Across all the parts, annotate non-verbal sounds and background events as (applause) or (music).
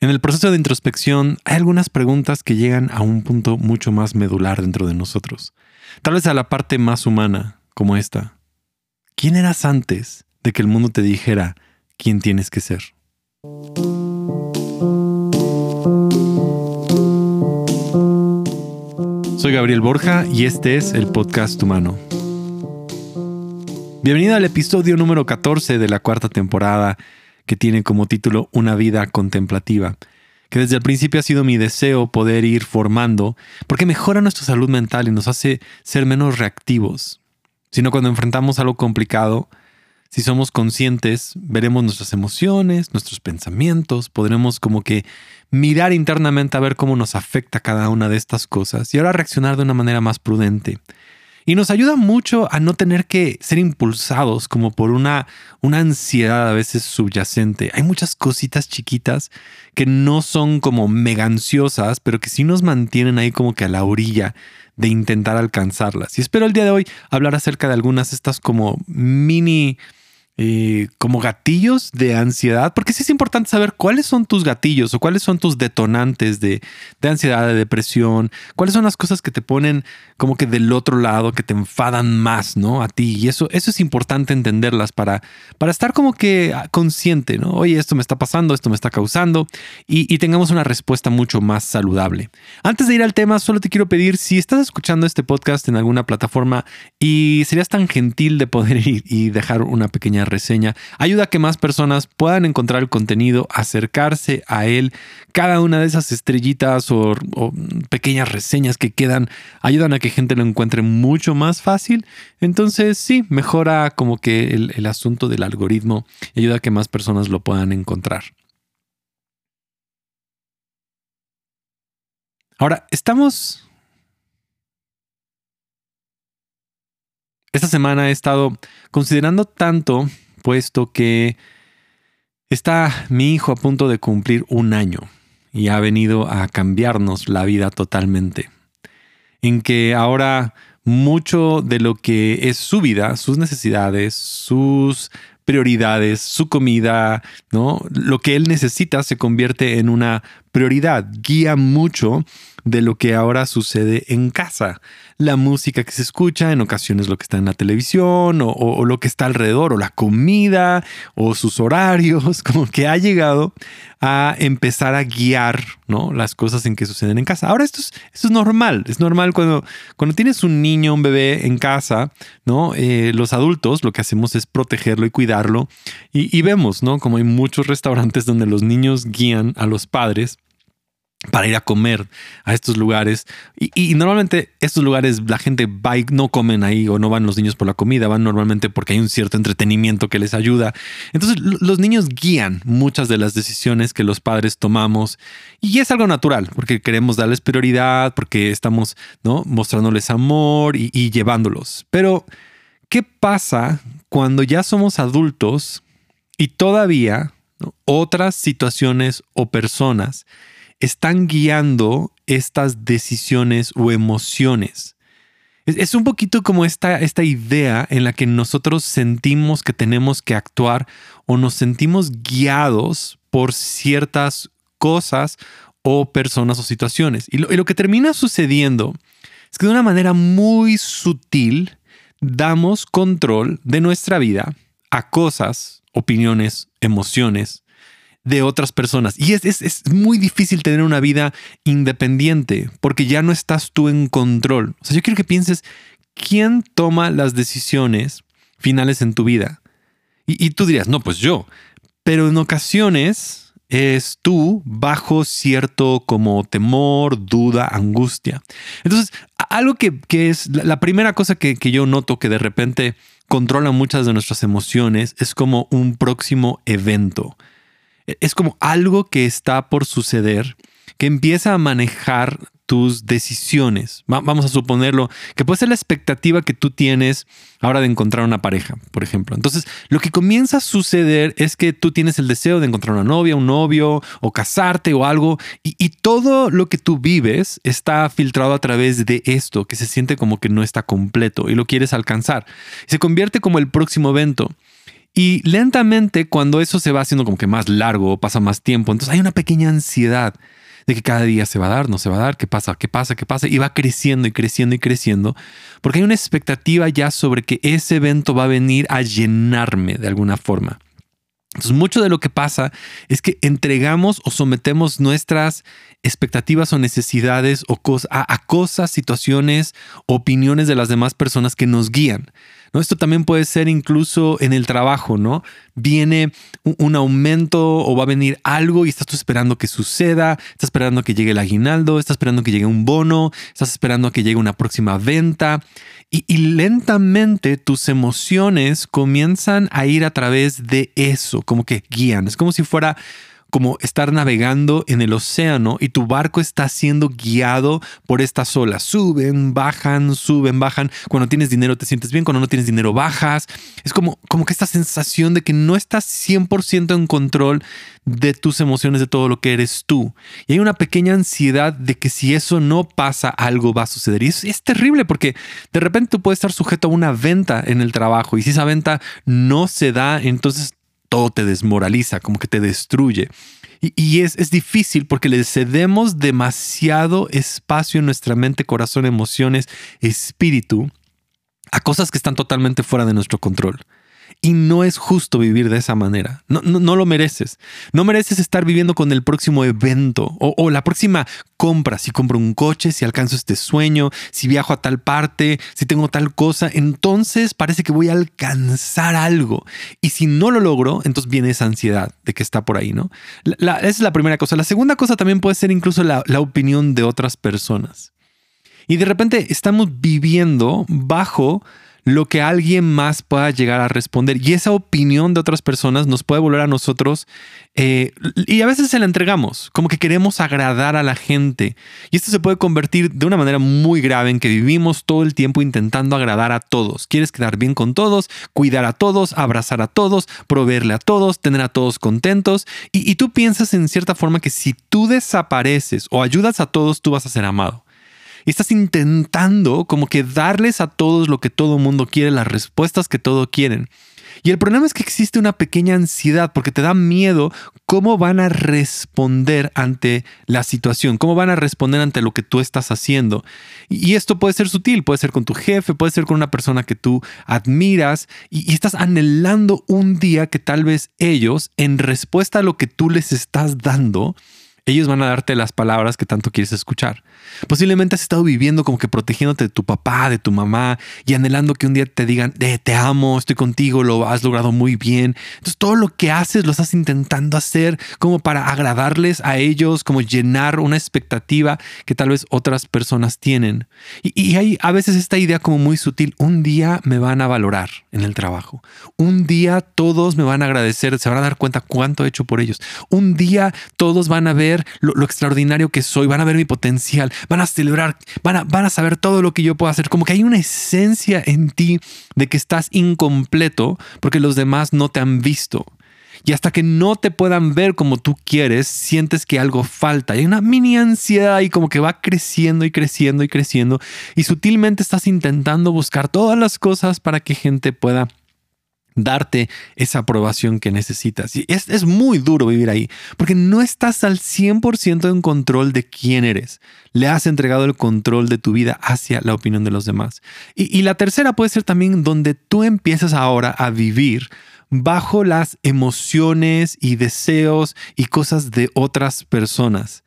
En el proceso de introspección hay algunas preguntas que llegan a un punto mucho más medular dentro de nosotros. Tal vez a la parte más humana, como esta. ¿Quién eras antes de que el mundo te dijera quién tienes que ser? Soy Gabriel Borja y este es el podcast humano. Bienvenido al episodio número 14 de la cuarta temporada que tiene como título Una vida contemplativa, que desde el principio ha sido mi deseo poder ir formando, porque mejora nuestra salud mental y nos hace ser menos reactivos. Sino cuando enfrentamos algo complicado, si somos conscientes, veremos nuestras emociones, nuestros pensamientos, podremos como que mirar internamente a ver cómo nos afecta cada una de estas cosas y ahora reaccionar de una manera más prudente. Y nos ayuda mucho a no tener que ser impulsados como por una, una ansiedad a veces subyacente. Hay muchas cositas chiquitas que no son como mega ansiosas, pero que sí nos mantienen ahí como que a la orilla de intentar alcanzarlas. Y espero el día de hoy hablar acerca de algunas de estas como mini eh, como gatillos de ansiedad, porque sí es importante saber cuáles son tus gatillos o cuáles son tus detonantes de, de, ansiedad, de depresión, cuáles son las cosas que te ponen como que del otro lado, que te enfadan más, ¿no? A ti. Y eso, eso es importante entenderlas para, para estar como que consciente, ¿no? Oye, esto me está pasando, esto me está causando y, tengamos una respuesta mucho más saludable. Antes de ir al tema, solo te quiero pedir si estás escuchando este podcast en alguna plataforma y serías tan gentil de poder (laughs) ir y dejar una pequeña reseña. Ayuda a que más personas puedan encontrar el contenido, acercarse a él. Cada una de esas estrellitas o, pequeñas reseñas que quedan ayudan a que gente lo encuentre mucho más fácil. Entonces sí, mejora como que el, el asunto del algoritmo ayuda a que más personas lo puedan encontrar. Ahora, estamos Esta semana he estado considerando tanto, puesto que está mi hijo a punto de cumplir un año y ha venido a cambiarnos la vida totalmente. En que ahora mucho de lo que es su vida, sus necesidades, sus prioridades, su comida, ¿no? Lo que él necesita se convierte en una prioridad, guía mucho de lo que ahora sucede en casa. La música que se escucha, en ocasiones lo que está en la televisión o, lo que está alrededor, o la comida, o sus horarios, (laughs) como que ha llegado a empezar a guiar ¿no? las cosas en que suceden en casa. Ahora esto es, esto es normal, es normal cuando, cuando tienes un niño, un bebé en casa, ¿no? Eh, los adultos lo que hacemos es protegerlo y cuidarlo y, y vemos, ¿no? Como hay muchos restaurantes donde los niños guían a los padres para ir a comer a estos lugares. Y, normalmente estos lugares la gente va y no comen ahí o no van los niños por la comida, van normalmente porque hay un cierto entretenimiento que les ayuda. Entonces los niños guían muchas de las decisiones que los padres tomamos y es algo natural porque queremos darles prioridad, porque estamos ¿no? mostrándoles amor y, y llevándolos. Pero, ¿qué pasa cuando ya somos adultos y todavía otras situaciones o personas están guiando estas decisiones o emociones. Es, un poquito como esta, esta idea en la que nosotros sentimos que tenemos que actuar o nos sentimos guiados por ciertas cosas o personas o situaciones. Y lo, y lo que termina sucediendo es que de una manera muy sutil damos control de nuestra vida a cosas, opiniones, emociones, de otras personas. Y es, es, muy difícil tener una vida independiente porque ya no estás tú en control. O sea, yo quiero que pienses, ¿quién toma las decisiones finales en tu vida? Y, y tú dirías, no, pues yo. Pero en ocasiones es tú bajo cierto como temor, duda, angustia. Entonces, algo que, que es la, primera cosa que, que yo noto que de repente controla muchas de nuestras emociones es como un próximo evento es como algo que está por suceder que empieza a manejar tus decisiones. vamos a suponerlo que puede ser la expectativa que tú tienes ahora de encontrar una pareja, por ejemplo. Entonces, lo que comienza a suceder es que tú tienes el deseo de encontrar una novia, un novio o casarte o algo y, y todo lo que tú vives está filtrado a través de esto que se siente como que no está completo y lo quieres alcanzar. Se convierte como el próximo evento. Y lentamente, cuando eso se va haciendo como que más largo, pasa más tiempo, entonces hay una pequeña ansiedad de que cada día se va a dar, no se va a dar, qué pasa, qué pasa, qué pasa, y va creciendo y creciendo y creciendo, porque hay una expectativa ya sobre que ese evento va a venir a llenarme de alguna forma. Entonces, mucho de lo que pasa es que entregamos o sometemos nuestras expectativas o necesidades o a, a, cosas, situaciones, opiniones de las demás personas que nos guían. ¿No? Esto también puede ser incluso en el trabajo, ¿no? Viene un, aumento o va a venir algo y estás tú esperando que suceda, estás esperando que llegue el aguinaldo, estás esperando que llegue un bono, estás esperando que llegue una próxima venta y, y lentamente tus emociones comienzan a ir a través de eso, como que guían, es como si fuera como estar navegando en el océano y tu barco está siendo guiado por estas olas. Suben, bajan, suben, bajan. Cuando tienes dinero te sientes bien, cuando no tienes dinero bajas. Es como, como que esta sensación de que no estás 100% en control de tus emociones, de todo lo que eres tú. Y hay una pequeña ansiedad de que si eso no pasa, algo va a suceder. Y es, es terrible porque de repente tú puedes estar sujeto a una venta en el trabajo y si esa venta no se da, entonces todo te desmoraliza, como que te destruye. Y, es, es, difícil porque le cedemos demasiado espacio en nuestra mente, corazón, emociones, espíritu a cosas que están totalmente fuera de nuestro control. Y no es justo vivir de esa manera. No, no, lo mereces. No mereces estar viviendo con el próximo evento o, la próxima compra. Si compro un coche, si alcanzo este sueño, si viajo a tal parte, si tengo tal cosa, entonces parece que voy a alcanzar algo. Y si no lo logro, entonces viene esa ansiedad de que está por ahí, ¿no? esa es la primera cosa. La segunda cosa también puede ser incluso la opinión de otras personas. Y de repente estamos viviendo bajo lo que alguien más pueda llegar a responder. Y esa opinión de otras personas nos puede volver a nosotros eh, y a veces se la entregamos, como que queremos agradar a la gente. Y esto se puede convertir de una manera muy grave en que vivimos todo el tiempo intentando agradar a todos. Quieres quedar bien con todos, cuidar a todos, abrazar a todos, proveerle a todos, tener a todos contentos. Y, y tú piensas en cierta forma que si tú desapareces o ayudas a todos, tú vas a ser amado y estás intentando como que darles a todos lo que todo mundo quiere, las respuestas que todos quieren. Y el problema es que existe una pequeña ansiedad porque te da miedo cómo van a responder ante la situación, cómo van a responder ante lo que tú estás haciendo. Y esto puede ser sutil, puede ser con tu jefe, puede ser con una persona que tú admiras y, estás anhelando un día que tal vez ellos, en respuesta a lo que tú les estás dando, ellos van a darte las palabras que tanto quieres escuchar. Posiblemente has estado viviendo como que protegiéndote de tu papá, de tu mamá y anhelando que un día te digan, eh, te amo, estoy contigo, lo has logrado muy bien. Entonces todo lo que haces lo estás intentando hacer como para agradarles a ellos, como llenar una expectativa que tal vez otras personas tienen. Y, hay a veces esta idea como muy sutil, un día me van a valorar en el trabajo. Un día todos me van a agradecer, se van a dar cuenta cuánto he hecho por ellos. Un día todos van a ver lo extraordinario que soy, van a ver mi potencial, van a celebrar, van a, van a saber todo lo que yo puedo hacer. Como que hay una esencia en ti de que estás incompleto porque los demás no te han visto. Y hasta que no te puedan ver como tú quieres, sientes que algo falta. Hay una mini ansiedad y como que va creciendo y creciendo y creciendo. Y sutilmente estás intentando buscar todas las cosas para que gente pueda darte esa aprobación que necesitas. Y es, es, muy duro vivir ahí, porque no estás al 100% en control de quién eres. Le has entregado el control de tu vida hacia la opinión de los demás. Y, y la tercera puede ser también donde tú empiezas ahora a vivir bajo las emociones y deseos y cosas de otras personas.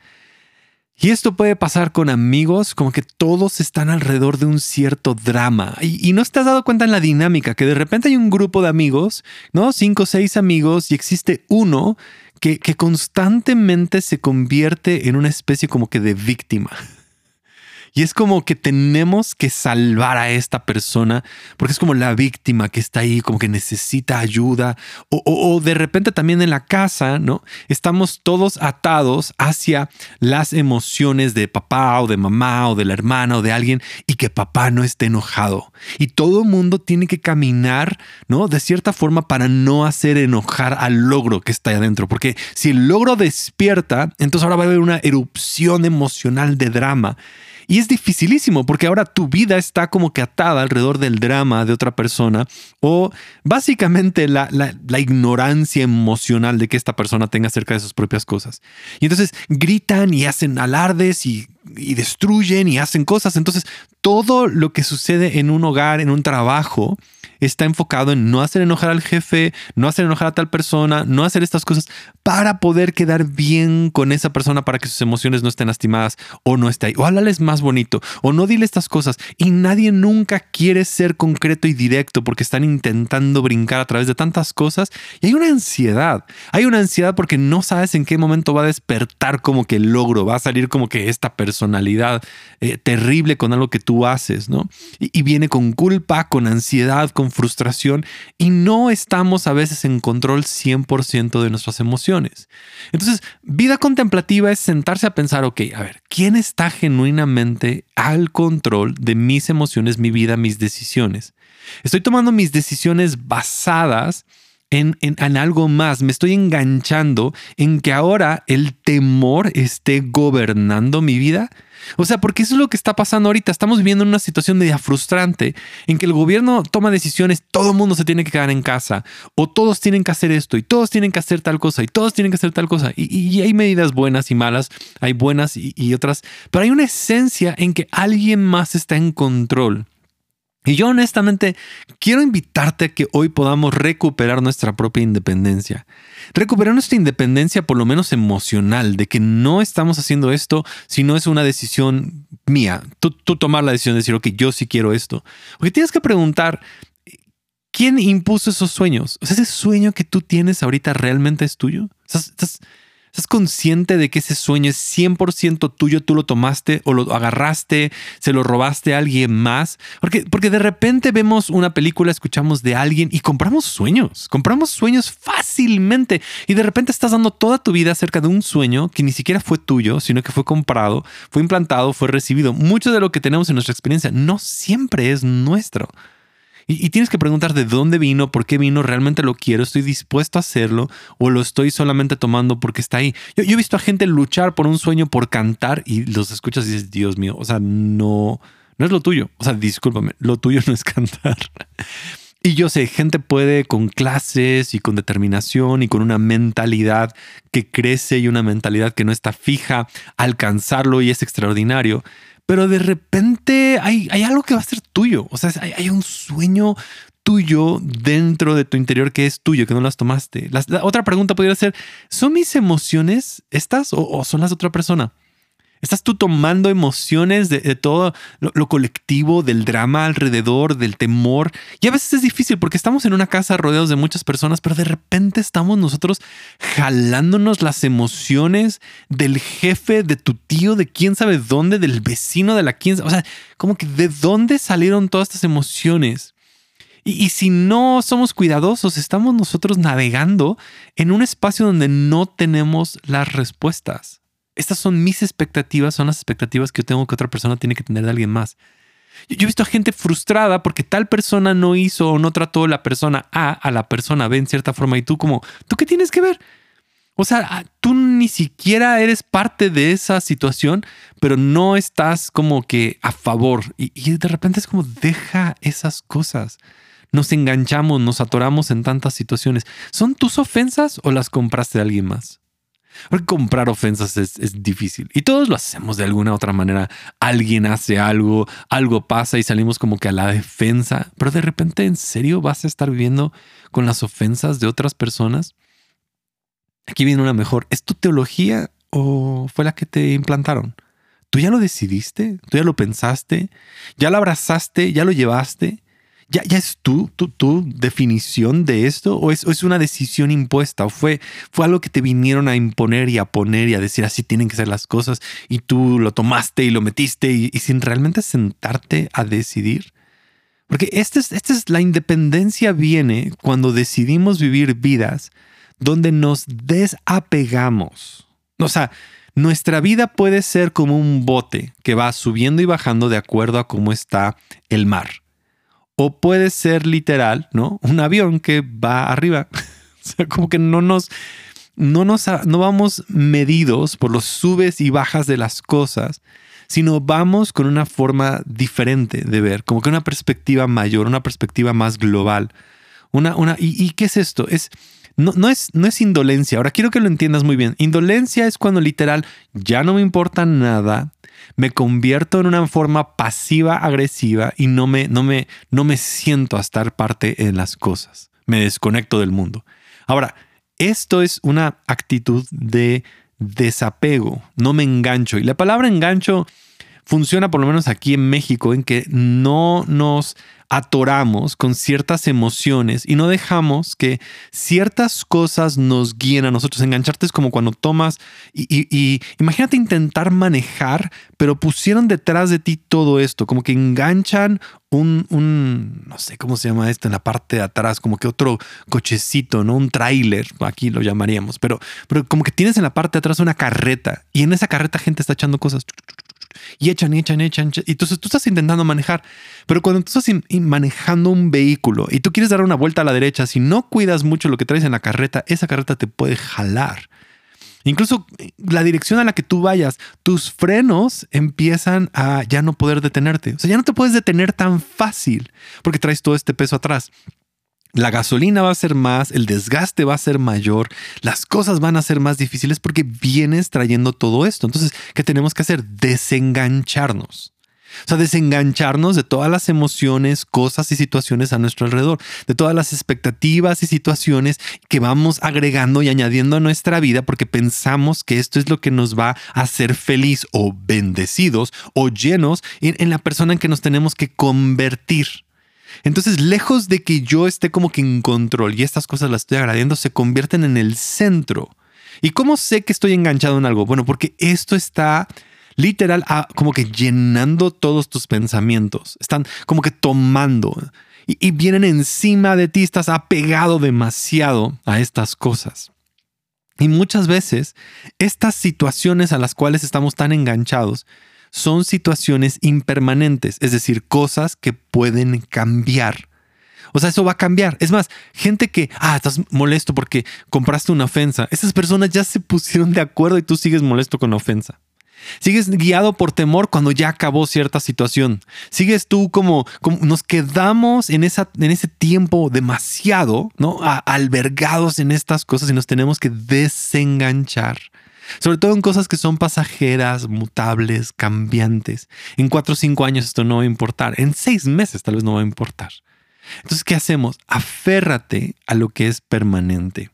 Y esto puede pasar con amigos, como que todos están alrededor de un cierto drama. Y, no te has dado cuenta en la dinámica, que de repente hay un grupo de amigos, ¿no? Cinco o seis amigos, y existe uno que, que constantemente se convierte en una especie como que de víctima. Y es como que tenemos que salvar a esta persona porque es como la víctima que está ahí, como que necesita ayuda. O, de repente también en la casa, ¿no? Estamos todos atados hacia las emociones de papá o de mamá o de la hermana o de alguien y que papá no esté enojado. Y todo mundo tiene que caminar, ¿no? De cierta forma para no hacer enojar al logro que está ahí adentro. Porque si el logro despierta, entonces ahora va a haber una erupción emocional de drama. Y es dificilísimo porque ahora tu vida está como que atada alrededor del drama de otra persona o básicamente la, ignorancia emocional de que esta persona tenga acerca de sus propias cosas. Y entonces gritan y hacen alardes y destruyen y hacen cosas. Entonces todo lo que sucede en un hogar, en un trabajo, está enfocado en no hacer enojar al jefe, no hacer enojar a tal persona, no hacer estas cosas para poder quedar bien con esa persona para que sus emociones no estén lastimadas o no esté ahí. O háblales más bonito o no dile estas cosas. Y nadie nunca quiere ser concreto y directo porque están intentando brincar a través de tantas cosas y hay una ansiedad. Hay una ansiedad porque no sabes en qué momento va a despertar como que el logro, va a salir como que esta personalidad eh, terrible con algo que tú haces, ¿no? y viene con culpa, con ansiedad, con frustración y no estamos a veces en control 100% de nuestras emociones. Entonces, vida contemplativa es sentarse a pensar, ok, a ver, ¿quién está genuinamente al control de mis emociones, mi vida, mis decisiones? Estoy tomando mis decisiones basadas en, algo más, me estoy enganchando en que ahora el temor esté gobernando mi vida. O sea, porque eso es lo que está pasando ahorita. Estamos viviendo una situación media frustrante en que el gobierno toma decisiones, todo el mundo se tiene que quedar en casa, o todos tienen que hacer esto, y todos tienen que hacer tal cosa, y todos tienen que hacer tal cosa. Y, hay medidas buenas y malas, hay buenas y otras, pero hay una esencia en que alguien más está en control. Y yo honestamente quiero invitarte a que hoy podamos recuperar nuestra propia independencia. Recuperar nuestra independencia por lo menos emocional, de que no estamos haciendo esto si no es una decisión mía. Tú, tomar la decisión de decir, ok, yo sí quiero esto. Porque tienes que preguntar, ¿quién impuso esos sueños? Ese sueño que tú tienes ahorita realmente es tuyo. ¿Estás, ¿Estás consciente de que ese sueño es 100% tuyo? Tú lo tomaste o lo agarraste, se lo robaste a alguien más. Porque, porque de repente vemos una película, escuchamos de alguien y compramos sueños. Compramos sueños fácilmente. Y de repente estás dando toda tu vida acerca de un sueño que ni siquiera fue tuyo, sino que fue comprado, fue implantado, fue recibido. Mucho de lo que tenemos en nuestra experiencia no siempre es nuestro. Y, tienes que preguntar de dónde vino, por qué vino, realmente lo quiero, estoy dispuesto a hacerlo o lo estoy solamente tomando porque está ahí. Yo, he visto a gente luchar por un sueño, por cantar y los escuchas y dices, Dios mío, o sea, no, no es lo tuyo. O sea, discúlpame, lo tuyo (laughs) no es cantar. Y yo sé, gente puede con clases y con determinación y con una mentalidad que crece y una mentalidad que no está fija, alcanzarlo y es extraordinario pero de repente hay, hay algo que va a ser tuyo. O sea, hay, un sueño tuyo dentro de tu interior que es tuyo, que no las tomaste. La, otra pregunta podría ser, ¿son mis emociones estas o son las de otra persona? Estás tú tomando emociones de, todo lo, colectivo, del drama alrededor, del temor. Y a veces es difícil porque estamos en una casa rodeados de muchas personas, pero de repente estamos nosotros jalándonos las emociones del jefe, de tu tío, de quién sabe dónde, del vecino, de la quién. O sea, como que de dónde salieron todas estas emociones. y, si no somos cuidadosos, estamos nosotros navegando en un espacio donde no tenemos las respuestas estas son mis expectativas, son las expectativas que yo tengo que otra persona tiene que tener de alguien más. Yo, he visto a gente frustrada porque tal persona no hizo o no trató la persona A a la persona B en cierta forma y tú como, ¿tú qué tienes que ver? O sea, ah, tú ni siquiera eres parte de esa situación, pero no estás como que a favor. Y, y de repente es como, deja esas cosas. Nos enganchamos, nos atoramos en tantas situaciones. ¿Son tus ofensas o las compraste de alguien más? Porque comprar ofensas es, difícil y todos lo hacemos de alguna u otra manera. Alguien hace algo, algo pasa y salimos como que a la defensa, pero de repente en serio vas a estar viviendo con las ofensas de otras personas. Aquí viene una mejor. ¿Es tu teología o fue la que te implantaron? ¿Tú ya lo decidiste? ¿Tú ya lo pensaste? ¿Ya lo abrazaste? ¿Ya lo llevaste? ¿Ya, es tu, tu, definición de esto? ¿O es, es, una decisión impuesta? ¿O fue, fue algo que te vinieron a imponer y a poner y a decir así tienen que ser las cosas y tú lo tomaste y lo metiste y, sin realmente sentarte a decidir? Porque esta es, es la independencia viene cuando decidimos vivir vidas donde nos desapegamos. O sea, nuestra vida puede ser como un bote que va subiendo y bajando de acuerdo a cómo está el mar. O puede ser literal, ¿no? Un avión que va arriba. (laughs) o sea, como que no nos, no nos, no vamos medidos por los subes y bajas de las cosas, sino vamos con una forma diferente de ver, como que una perspectiva mayor, una perspectiva más global. Una, una, ¿y, qué es esto? Es, no, no, es, no es indolencia. Ahora quiero que lo entiendas muy bien. Indolencia es cuando literal ya no me importa nada, me convierto en una forma pasiva agresiva y no me, no me, no me siento a estar parte en las cosas. Me desconecto del mundo. Ahora, esto es una actitud de desapego, no me engancho. Y la palabra engancho funciona por lo menos aquí en México en que no nos atoramos con ciertas emociones y no dejamos que ciertas cosas nos guíen a nosotros. Engancharte es como cuando tomas y, imagínate intentar manejar, pero pusieron detrás de ti todo esto, como que enganchan un, un, no sé cómo se llama esto en la parte de atrás, como que otro cochecito, ¿no? Un tráiler, aquí lo llamaríamos, pero, pero como que tienes en la parte de atrás una carreta y en esa carreta gente está echando cosas y echan, echan, echan. Y entonces tú estás intentando manejar, pero cuando tú estás manejando un vehículo y tú quieres dar una vuelta a la derecha, si no cuidas mucho lo que traes en la carreta, esa carreta te puede jalar. Incluso eh, la dirección a la que tú vayas, tus frenos empiezan a ya no poder detenerte. O sea, ya no te puedes detener tan fácil porque traes todo este peso atrás la gasolina va a ser más, el desgaste va a ser mayor, las cosas van a ser más difíciles porque vienes trayendo todo esto. Entonces, ¿qué tenemos que hacer? Desengancharnos. O sea, desengancharnos de todas las emociones, cosas y situaciones a nuestro alrededor, de todas las expectativas y situaciones que vamos agregando y añadiendo a nuestra vida porque pensamos que esto es lo que nos va a hacer feliz o bendecidos o llenos en, en la persona en que nos tenemos que convertir. Entonces, lejos de que yo esté como que en control y estas cosas las estoy agradeciendo, se convierten en el centro. ¿Y cómo sé que estoy enganchado en algo? Bueno, porque esto está literal como que llenando todos tus pensamientos. Están como que tomando y, y vienen encima de ti. Estás apegado demasiado a estas cosas. Y muchas veces estas situaciones a las cuales estamos tan enganchados son situaciones impermanentes, es decir, cosas que pueden cambiar. O sea, eso va a cambiar. Es más, gente que, ah, estás molesto porque compraste una ofensa. Esas personas ya se pusieron de acuerdo y tú sigues molesto con la ofensa. Sigues guiado por temor cuando ya acabó cierta situación. Sigues tú como, como nos quedamos en, esa, en ese tiempo demasiado, ¿no? albergados en estas cosas y nos tenemos que desenganchar. Sobre todo en cosas que son pasajeras, mutables, cambiantes. En cuatro o cinco años esto no va a importar. En seis meses tal vez no va a importar. Entonces, ¿qué hacemos? Aférrate a lo que es permanente.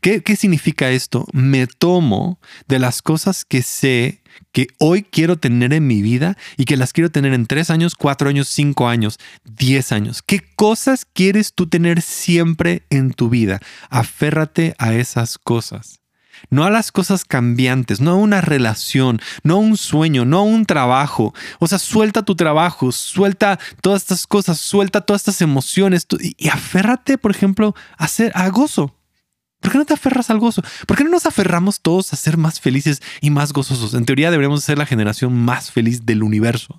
¿Qué, ¿Qué, significa esto? Me tomo de las cosas que sé que hoy quiero tener en mi vida y que las quiero tener en tres años, cuatro años, cinco años, diez años. ¿Qué cosas quieres tú tener siempre en tu vida? Aférrate a esas cosas no a las cosas cambiantes, no a una relación, no a un sueño, no a un trabajo. O sea, suelta tu trabajo, suelta todas estas cosas, suelta todas estas emociones y, aférrate, por ejemplo, a, ser, a gozo. ¿Por qué no te aferras al gozo? ¿Por qué no nos aferramos todos a ser más felices y más gozosos? En teoría deberíamos ser la generación más feliz del universo.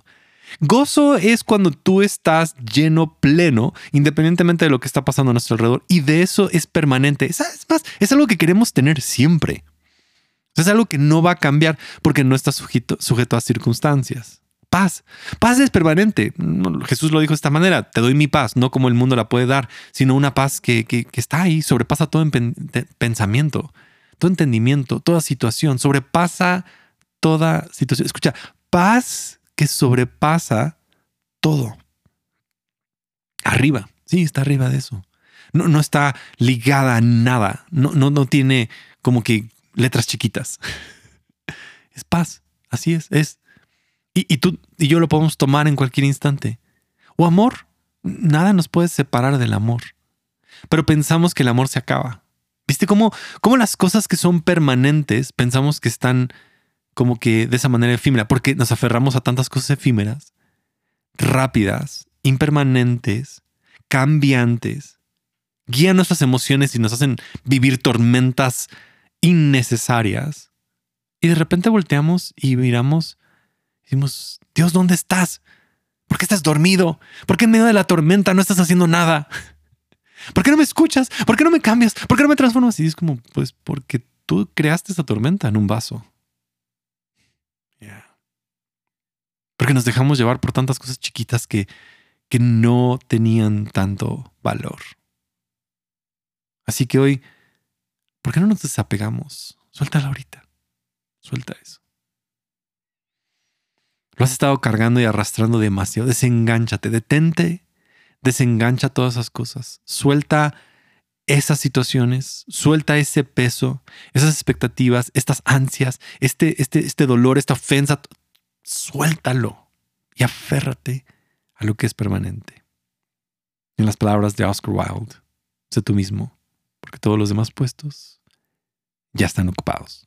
Gozo es cuando tú estás lleno, pleno, independientemente de lo que está pasando a nuestro alrededor. Y de eso es permanente. Es, más, es algo que queremos tener siempre. Es algo que no va a cambiar porque no está sujeto, a circunstancias. Paz. Paz es permanente. Jesús lo dijo de esta manera. Te doy mi paz, no como el mundo la puede dar, sino una paz que, está ahí, sobrepasa todo en pensamiento, todo entendimiento, toda situación, sobrepasa toda situación. Escucha, paz que sobrepasa todo. Arriba, sí, está arriba de eso. No, no está ligada a nada. No, no, no tiene como que letras chiquitas. (laughs) Es paz. Así es. Es. Y, y, tú y yo lo podemos tomar en cualquier instante. O amor. Nada nos puede separar del amor. Pero pensamos que el amor se acaba. ¿Viste cómo, cómo las cosas que son permanentes pensamos que están como que de esa manera efímera, porque nos aferramos a tantas cosas efímeras, rápidas, impermanentes, cambiantes, guían nuestras emociones y nos hacen vivir tormentas innecesarias. Y de repente volteamos y miramos y decimos, Dios, ¿dónde estás? ¿Por qué estás dormido? ¿Por qué en medio de la tormenta no estás haciendo nada? (laughs) ¿Por qué no me escuchas? ¿Por qué no me cambias? ¿Por qué no me transformas? Y es como, pues porque tú creaste esa tormenta en un vaso. Porque nos dejamos llevar por tantas cosas chiquitas que, que no tenían tanto valor. Así que hoy, ¿por qué no nos desapegamos? Suéltalo ahorita. Suelta eso. Lo has estado cargando y arrastrando demasiado. Desengánchate, detente, desengancha todas esas cosas. Suelta esas situaciones, suelta ese peso, esas expectativas, estas ansias, este, este, este dolor, esta ofensa. Suéltalo y aférrate a lo que es permanente. En las palabras de Oscar Wilde, sé tú mismo, porque todos los demás puestos ya están ocupados.